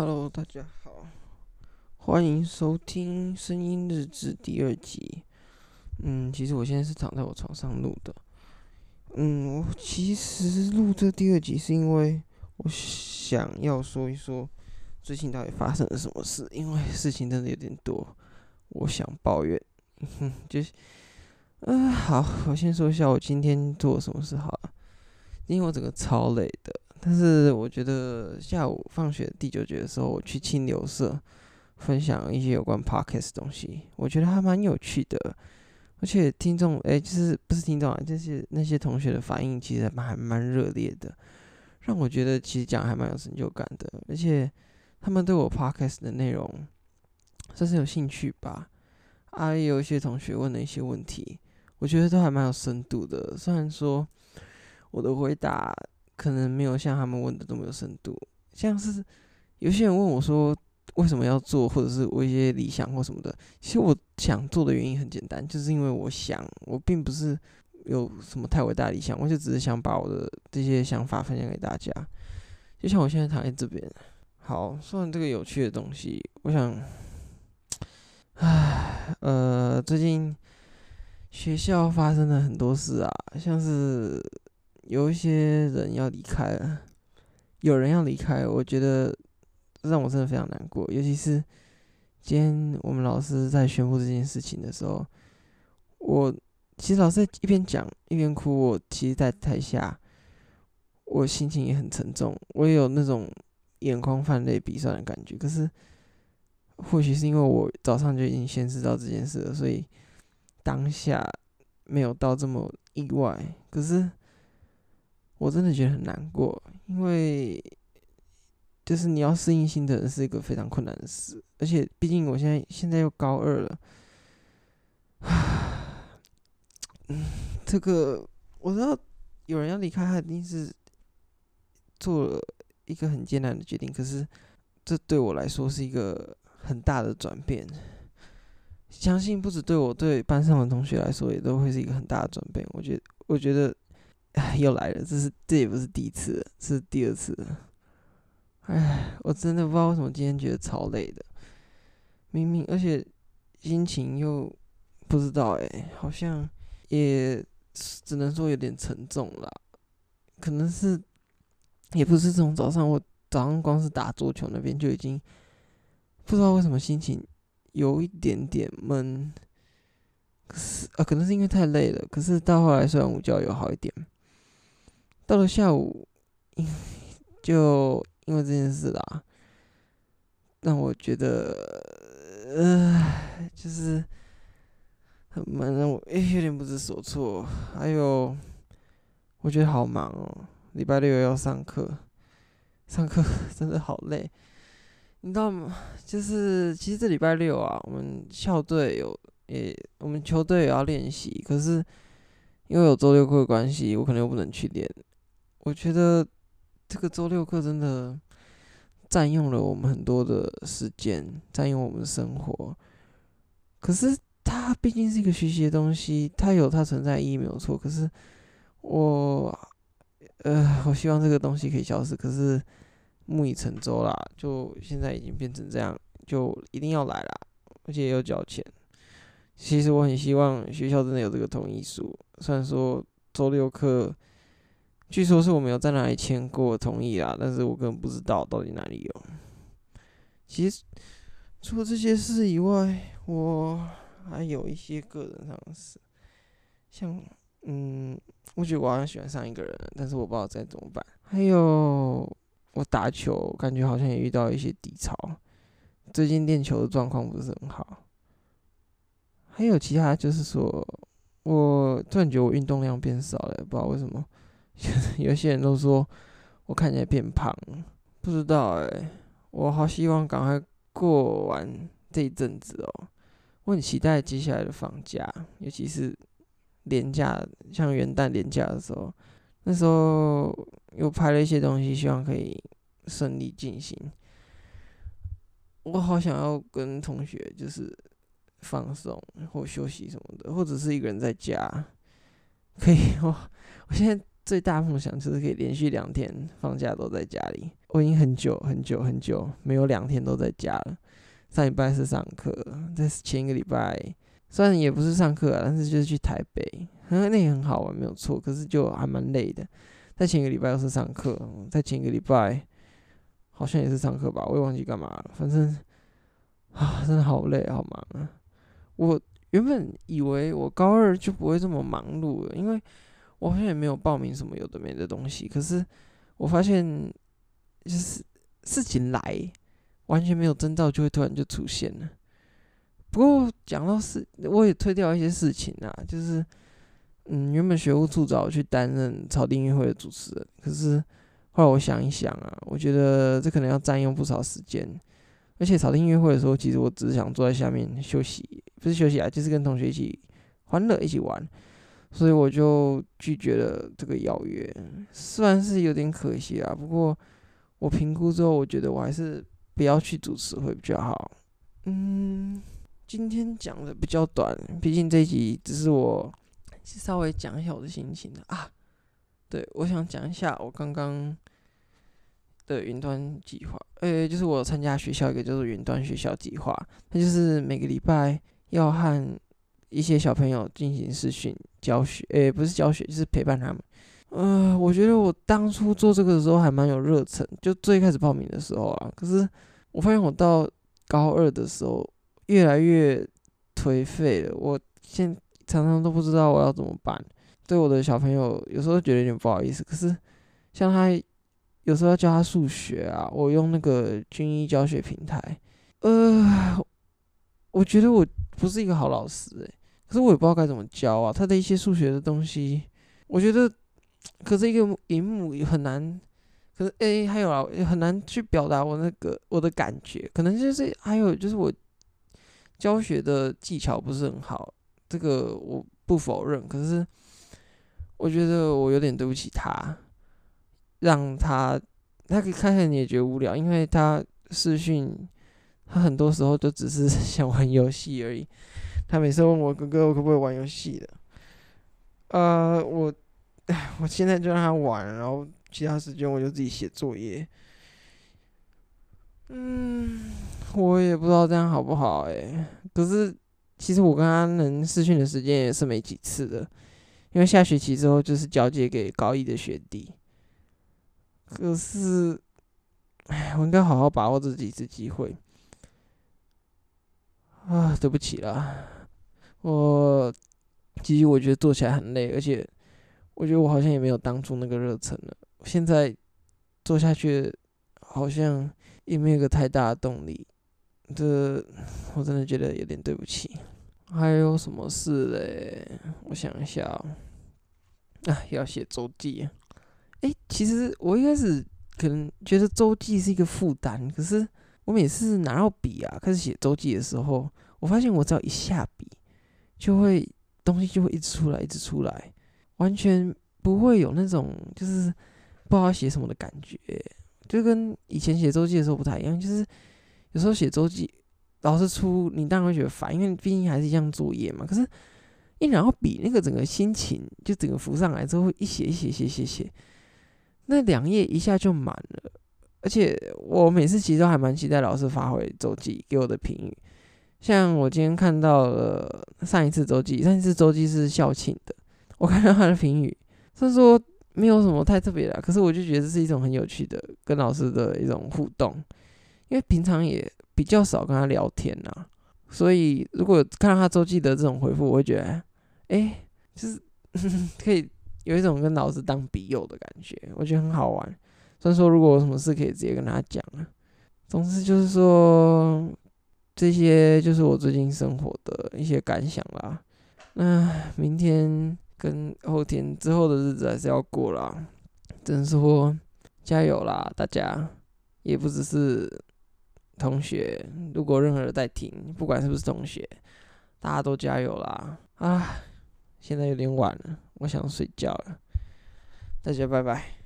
Hello，大家好，欢迎收听《声音日志》第二集。嗯，其实我现在是躺在我床上录的。嗯，我其实录这第二集是因为我想要说一说最近到底发生了什么事，因为事情真的有点多，我想抱怨。哼，就是，嗯、好，我先说一下我今天做了什么事好了，因为我整个超累的。但是我觉得下午放学第九节的时候，我去清流社分享一些有关 podcast 的东西，我觉得还蛮有趣的。而且听众哎、就是不是听众啊，就是那些同学的反应其实还蛮热烈的，让我觉得其实讲还蛮有成就感的。而且他们对我 podcast 的内容算是有兴趣吧。啊，也有一些同学问了一些问题，我觉得都还蛮有深度的。虽然说我的回答。可能没有像他们问的这么有深度，像是有些人问我说为什么要做，或者是我一些理想或什么的。其实我想做的原因很简单，就是因为我想，我并不是有什么太伟大的理想，我就只是想把我的这些想法分享给大家。就像我现在躺在这边，好，说完这个有趣的东西，我想，唉，呃，最近学校发生了很多事啊，像是。有一些人要离开了，有人要离开，我觉得让我真的非常难过。尤其是今天我们老师在宣布这件事情的时候，我其实老师在一边讲一边哭。我其实，在台下，我心情也很沉重，我也有那种眼眶泛泪、鼻酸的感觉。可是，或许是因为我早上就已经先知道这件事了，所以当下没有到这么意外。可是。我真的觉得很难过，因为就是你要适应新的人是一个非常困难的事，而且毕竟我现在现在又高二了，嗯，这个我知道有人要离开，他一定是做了一个很艰难的决定，可是这对我来说是一个很大的转变，相信不止对我，对班上的同学来说也都会是一个很大的转变。我觉得，我觉得。唉，又来了，这是这也不是第一次了，是第二次了。唉，我真的不知道为什么今天觉得超累的，明明而且心情又不知道哎，好像也只能说有点沉重啦。可能是也不是从早上，我早上光是打桌球那边就已经不知道为什么心情有一点点闷。可是啊，可能是因为太累了。可是到后来睡完午觉有好一点。到了下午，就因为这件事啦，让我觉得，呃，就是很闷让我诶有点不知所措。还有，我觉得好忙哦，礼拜六又要上课，上课 真的好累。你知道吗？就是其实这礼拜六啊，我们校队有也，我们球队也要练习，可是因为有周六课的关系，我可能又不能去练。我觉得这个周六课真的占用了我们很多的时间，占用我们的生活。可是它毕竟是一个学习的东西，它有它存在意义没有错。可是我，呃，我希望这个东西可以消失。可是木已成舟啦，就现在已经变成这样，就一定要来啦，而且也有交钱。其实我很希望学校真的有这个同意书，虽然说周六课。据说是我没有在哪里签过同意啦，但是我根本不知道到底哪里有。其实除了这些事以外，我还有一些个人上的事，像嗯，我觉得我好像喜欢上一个人，但是我不知道该怎么办。还有我打球，感觉好像也遇到一些低潮，最近练球的状况不是很好。还有其他，就是说我突然觉得我运动量变少了，不知道为什么。有些人都说我看起来变胖，不知道哎、我好希望赶快过完这一阵子哦。我很期待接下来的放假，尤其是年假，像元旦年假的时候，那时候又拍了一些东西，希望可以顺利进行。我好想要跟同学就是放松或休息什么的，或者是一个人在家，可以我 我现在。最大梦想就是可以连续两天放假都在家里，我已经很久很久很久没有两天都在家了。上礼拜是上课，在前一个礼拜虽然也不是上课啊，但是就是去台北，那也很好玩，没有错。可是就还蛮累的。在前一个礼拜又是上课，在前一个礼拜好像也是上课吧，我也忘记干嘛了。反正啊，真的好累，好忙啊！我原本以为我高二就不会这么忙碌了，因为我好像也没有报名什么有的没的东西。可是我发现，就是事情来。完全没有征兆，就会突然就出现了。不过讲到事，我也推掉一些事情啊，就是嗯，原本学务处找我去担任草地音乐会的主持人，可是后来我想一想啊，我觉得这可能要占用不少时间。而且草地音乐会的时候，其实我只是想坐在下面休息，不是休息啊，就是跟同学一起欢乐一起玩，所以我就拒绝了这个邀约。虽然是有点可惜啊，不过我评估之后，我觉得我还是。不要去主持会比较好。嗯，今天讲的比较短，毕竟这一集只是我稍微讲一下我的心情的啊。对，我想讲一下我刚刚的云端计划。呃，就是我参加学校一个叫做云端学校计划，它就是每个礼拜要和一些小朋友进行视讯教学，诶，不是教学，就是陪伴他们。呃，我觉得我当初做这个的时候还蛮有热忱，就最开始报名的时候啊，可是。我发现我到高二的时候越来越颓废了，我现常常都不知道我要怎么办。对我的小朋友，有时候觉得有点不好意思。可是像他有时候要教他数学啊，我用那个军医教学平台，呃，我觉得我不是一个好老师诶、可是我也不知道该怎么教啊。他的一些数学的东西，我觉得，可是一个荧幕也很难。可是，诶、还有啊，也很难去表达我那个我的感觉，可能就是还有就是我教学的技巧不是很好，这个我不否认。可是我觉得我有点对不起他，让他他可以看看你也觉得无聊，因为他视讯，他很多时候就只是 想玩游戏而已。他每次问我哥哥我可不可以玩游戏的，呃，我 我现在就让他玩，然后。其他时间我就自己写作业。嗯，我也不知道这样好不好哎、可是其实我跟他能视讯的时间也是没几次的，因为下学期之后就是交接给高一的学弟。可是，哎，我应该好好把握这几次机会。啊，对不起了，我其实我觉得做起来很累，而且我觉得我好像也没有当初那个热忱了。现在做下去好像也没有个太大的动力，这我真的觉得有点对不起。还有什么事嘞？我想一下哦，啊，要写周记。诶，其实我一开始可能觉得周记是一个负担，可是我每次拿到笔啊，开始写周记的时候，我发现我只要一下笔，就会东西就会一直出来，一直出来，完全不会有那种就是。不知道写什么的感觉，就跟以前写周记的时候不太一样。就是有时候写周记，老师出，你当然会觉得烦，因为毕竟还是一项作业嘛。可是，一拿到笔，那个整个心情就整个浮上来之后，一写一写写写写，那两页一下就满了。而且我每次其实都还蛮期待老师发回周记给我的评语。像我今天看到了上一次周记，上一次周记是校庆的，我看到他的评语，他说。没有什么太特别的，可是我就觉得这是一种很有趣的跟老师的一种互动，因为平常也比较少跟他聊天呐，所以如果看到他周记的这种回复，我会觉得，哎、就是 可以有一种跟老师当笔友的感觉，我觉得很好玩。虽然说如果有什么事可以直接跟他讲啊，总之就是说这些就是我最近生活的一些感想啦。那明天。跟后天之后的日子还是要过啦，只能说加油啦，大家也不只是同学，如果任何人在听，不管是不是同学，大家都加油啦！啊，现在有点晚了，我想睡觉了，大家拜拜。